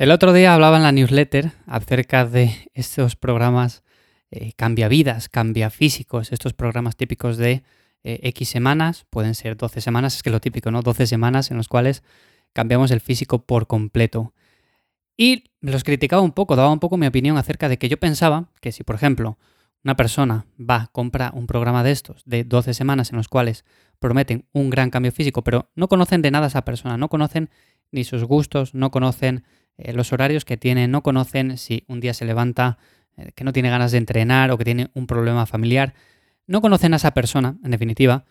El otro día hablaba en la newsletter acerca de estos programas eh, cambia vidas, cambia físicos, estos programas típicos de eh, X semanas, pueden ser 12 semanas, es que lo típico, ¿no? 12 semanas en los cuales cambiamos el físico por completo. Y los criticaba un poco, daba un poco mi opinión acerca de que yo pensaba que si, por ejemplo, una persona va, compra un programa de estos de 12 semanas en los cuales prometen un gran cambio físico, pero no conocen de nada a esa persona, no conocen ni sus gustos, no conocen eh, los horarios que tiene, no conocen si un día se levanta eh, que no tiene ganas de entrenar o que tiene un problema familiar, no conocen a esa persona, en definitiva,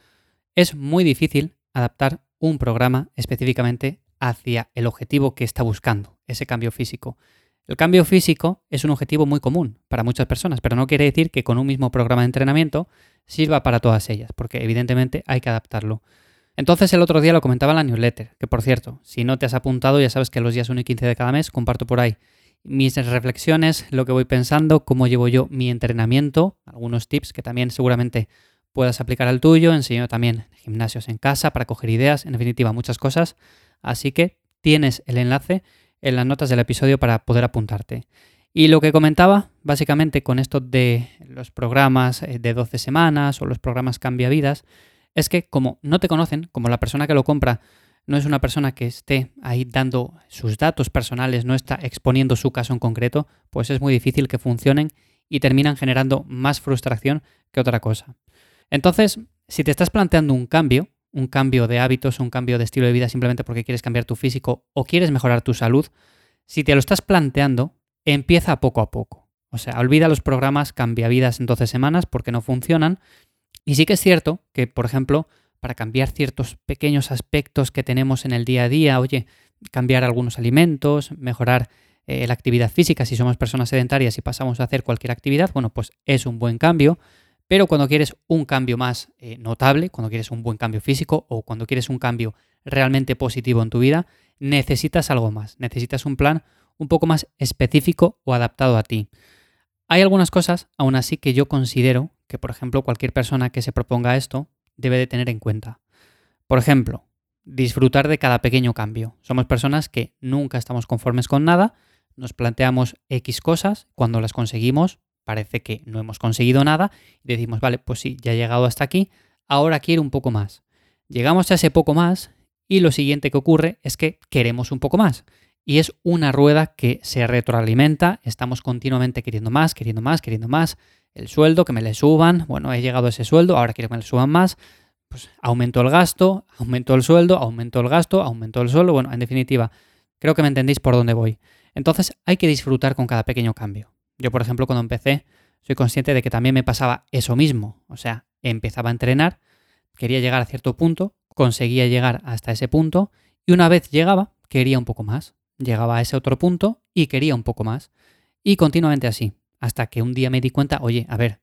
es muy difícil adaptar un programa específicamente hacia el objetivo que está buscando, ese cambio físico. El cambio físico es un objetivo muy común para muchas personas, pero no quiere decir que con un mismo programa de entrenamiento sirva para todas ellas, porque evidentemente hay que adaptarlo. Entonces el otro día lo comentaba en la newsletter, que por cierto, si no te has apuntado ya sabes que los días 1 y 15 de cada mes comparto por ahí mis reflexiones, lo que voy pensando, cómo llevo yo mi entrenamiento, algunos tips que también seguramente puedas aplicar al tuyo, enseño también gimnasios en casa para coger ideas, en definitiva muchas cosas, así que tienes el enlace en las notas del episodio para poder apuntarte. Y lo que comentaba, básicamente con esto de los programas eh, de 12 semanas o los programas cambia vidas, es que como no te conocen, como la persona que lo compra no es una persona que esté ahí dando sus datos personales, no está exponiendo su caso en concreto, pues es muy difícil que funcionen y terminan generando más frustración que otra cosa. Entonces, si te estás planteando un cambio, un cambio de hábitos, un cambio de estilo de vida simplemente porque quieres cambiar tu físico o quieres mejorar tu salud, si te lo estás planteando, empieza poco a poco. O sea, olvida los programas cambia vidas en 12 semanas porque no funcionan y sí que es cierto que, por ejemplo, para cambiar ciertos pequeños aspectos que tenemos en el día a día, oye, cambiar algunos alimentos, mejorar eh, la actividad física si somos personas sedentarias y pasamos a hacer cualquier actividad, bueno, pues es un buen cambio. Pero cuando quieres un cambio más eh, notable, cuando quieres un buen cambio físico o cuando quieres un cambio realmente positivo en tu vida, necesitas algo más, necesitas un plan un poco más específico o adaptado a ti. Hay algunas cosas, aún así, que yo considero que, por ejemplo, cualquier persona que se proponga esto debe de tener en cuenta. Por ejemplo, disfrutar de cada pequeño cambio. Somos personas que nunca estamos conformes con nada, nos planteamos X cosas, cuando las conseguimos parece que no hemos conseguido nada y decimos, vale, pues sí, ya he llegado hasta aquí, ahora quiero un poco más. Llegamos a ese poco más y lo siguiente que ocurre es que queremos un poco más. Y es una rueda que se retroalimenta, estamos continuamente queriendo más, queriendo más, queriendo más, el sueldo, que me le suban, bueno, he llegado a ese sueldo, ahora quiero que me le suban más, pues aumento el gasto, aumento el sueldo, aumento el gasto, aumento el sueldo, bueno, en definitiva, creo que me entendéis por dónde voy. Entonces hay que disfrutar con cada pequeño cambio. Yo, por ejemplo, cuando empecé, soy consciente de que también me pasaba eso mismo, o sea, empezaba a entrenar, quería llegar a cierto punto, conseguía llegar hasta ese punto y una vez llegaba, quería un poco más. Llegaba a ese otro punto y quería un poco más. Y continuamente así hasta que un día me di cuenta, oye, a ver,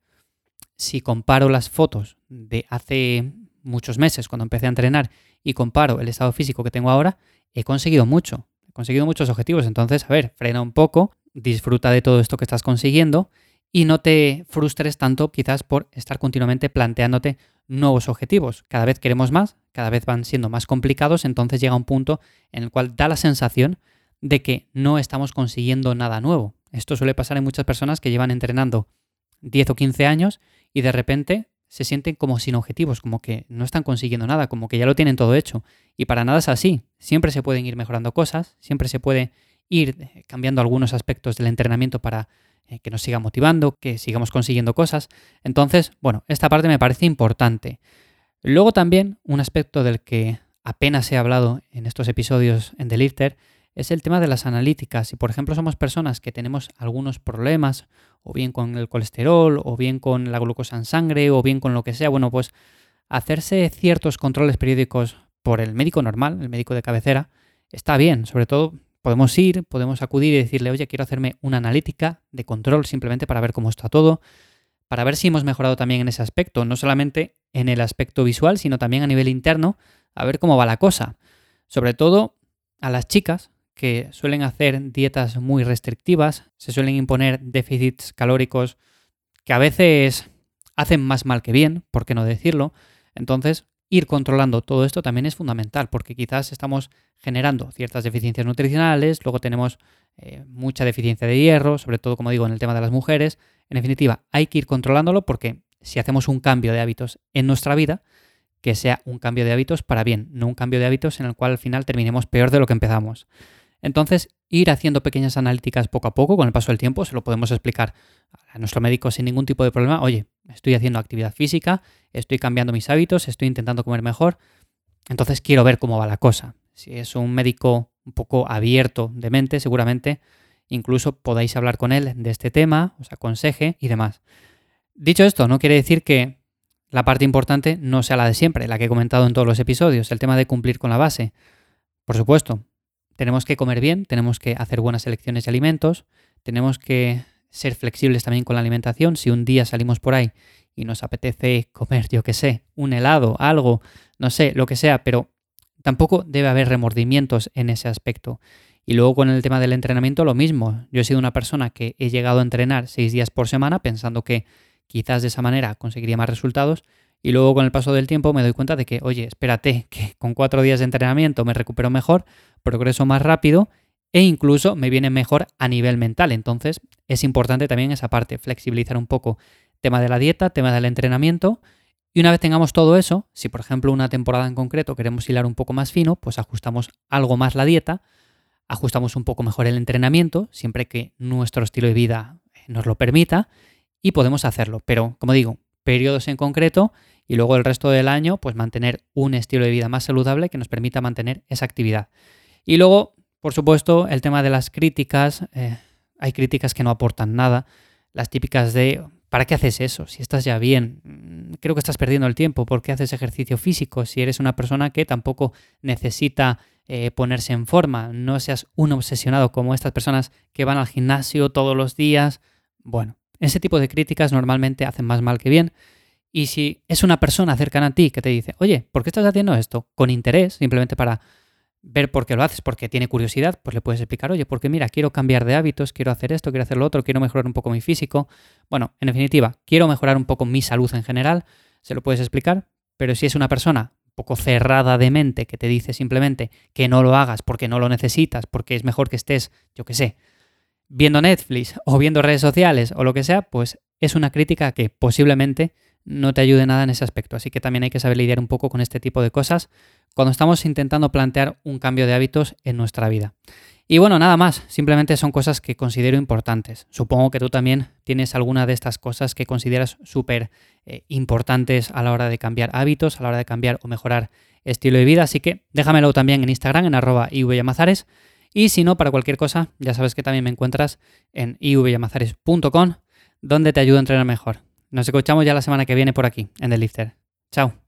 si comparo las fotos de hace muchos meses cuando empecé a entrenar y comparo el estado físico que tengo ahora, he conseguido mucho, he conseguido muchos objetivos. Entonces, a ver, frena un poco, disfruta de todo esto que estás consiguiendo y no te frustres tanto quizás por estar continuamente planteándote nuevos objetivos. Cada vez queremos más, cada vez van siendo más complicados, entonces llega un punto en el cual da la sensación de que no estamos consiguiendo nada nuevo. Esto suele pasar en muchas personas que llevan entrenando 10 o 15 años y de repente se sienten como sin objetivos, como que no están consiguiendo nada, como que ya lo tienen todo hecho. Y para nada es así. Siempre se pueden ir mejorando cosas, siempre se puede ir eh, cambiando algunos aspectos del entrenamiento para eh, que nos siga motivando, que sigamos consiguiendo cosas. Entonces, bueno, esta parte me parece importante. Luego también un aspecto del que apenas he hablado en estos episodios en The Lifter es el tema de las analíticas. Si por ejemplo somos personas que tenemos algunos problemas, o bien con el colesterol, o bien con la glucosa en sangre, o bien con lo que sea, bueno, pues hacerse ciertos controles periódicos por el médico normal, el médico de cabecera, está bien. Sobre todo podemos ir, podemos acudir y decirle, oye, quiero hacerme una analítica de control simplemente para ver cómo está todo, para ver si hemos mejorado también en ese aspecto, no solamente en el aspecto visual, sino también a nivel interno, a ver cómo va la cosa. Sobre todo a las chicas, que suelen hacer dietas muy restrictivas, se suelen imponer déficits calóricos que a veces hacen más mal que bien, por qué no decirlo. Entonces, ir controlando todo esto también es fundamental, porque quizás estamos generando ciertas deficiencias nutricionales, luego tenemos eh, mucha deficiencia de hierro, sobre todo, como digo, en el tema de las mujeres. En definitiva, hay que ir controlándolo porque si hacemos un cambio de hábitos en nuestra vida, que sea un cambio de hábitos para bien, no un cambio de hábitos en el cual al final terminemos peor de lo que empezamos. Entonces, ir haciendo pequeñas analíticas poco a poco, con el paso del tiempo, se lo podemos explicar a nuestro médico sin ningún tipo de problema. Oye, estoy haciendo actividad física, estoy cambiando mis hábitos, estoy intentando comer mejor, entonces quiero ver cómo va la cosa. Si es un médico un poco abierto de mente, seguramente incluso podáis hablar con él de este tema, os aconseje y demás. Dicho esto, no quiere decir que la parte importante no sea la de siempre, la que he comentado en todos los episodios, el tema de cumplir con la base. Por supuesto, tenemos que comer bien, tenemos que hacer buenas elecciones de alimentos, tenemos que ser flexibles también con la alimentación. Si un día salimos por ahí y nos apetece comer, yo qué sé, un helado, algo, no sé, lo que sea, pero tampoco debe haber remordimientos en ese aspecto. Y luego con el tema del entrenamiento lo mismo. Yo he sido una persona que he llegado a entrenar seis días por semana pensando que quizás de esa manera conseguiría más resultados y luego con el paso del tiempo me doy cuenta de que, oye, espérate, que con cuatro días de entrenamiento me recupero mejor, progreso más rápido e incluso me viene mejor a nivel mental. Entonces es importante también esa parte, flexibilizar un poco tema de la dieta, tema del entrenamiento. Y una vez tengamos todo eso, si por ejemplo una temporada en concreto queremos hilar un poco más fino, pues ajustamos algo más la dieta, ajustamos un poco mejor el entrenamiento, siempre que nuestro estilo de vida nos lo permita, y podemos hacerlo. Pero, como digo, periodos en concreto y luego el resto del año, pues mantener un estilo de vida más saludable que nos permita mantener esa actividad. Y luego, por supuesto, el tema de las críticas. Eh, hay críticas que no aportan nada. Las típicas de, ¿para qué haces eso? Si estás ya bien, mm, creo que estás perdiendo el tiempo. ¿Por qué haces ejercicio físico? Si eres una persona que tampoco necesita eh, ponerse en forma. No seas un obsesionado como estas personas que van al gimnasio todos los días. Bueno, ese tipo de críticas normalmente hacen más mal que bien. Y si es una persona cercana a ti que te dice, oye, ¿por qué estás haciendo esto? Con interés, simplemente para ver por qué lo haces, porque tiene curiosidad, pues le puedes explicar, oye, porque mira, quiero cambiar de hábitos, quiero hacer esto, quiero hacer lo otro, quiero mejorar un poco mi físico. Bueno, en definitiva, quiero mejorar un poco mi salud en general, se lo puedes explicar, pero si es una persona un poco cerrada de mente que te dice simplemente que no lo hagas porque no lo necesitas, porque es mejor que estés, yo qué sé, viendo Netflix o viendo redes sociales o lo que sea, pues es una crítica que posiblemente no te ayude nada en ese aspecto. Así que también hay que saber lidiar un poco con este tipo de cosas cuando estamos intentando plantear un cambio de hábitos en nuestra vida. Y bueno, nada más, simplemente son cosas que considero importantes. Supongo que tú también tienes alguna de estas cosas que consideras súper eh, importantes a la hora de cambiar hábitos, a la hora de cambiar o mejorar estilo de vida, así que déjamelo también en Instagram, en arroba ivyamazares, y si no, para cualquier cosa, ya sabes que también me encuentras en ivyamazares.com, donde te ayudo a entrenar mejor. Nos escuchamos ya la semana que viene por aquí, en The Lifter. Chao.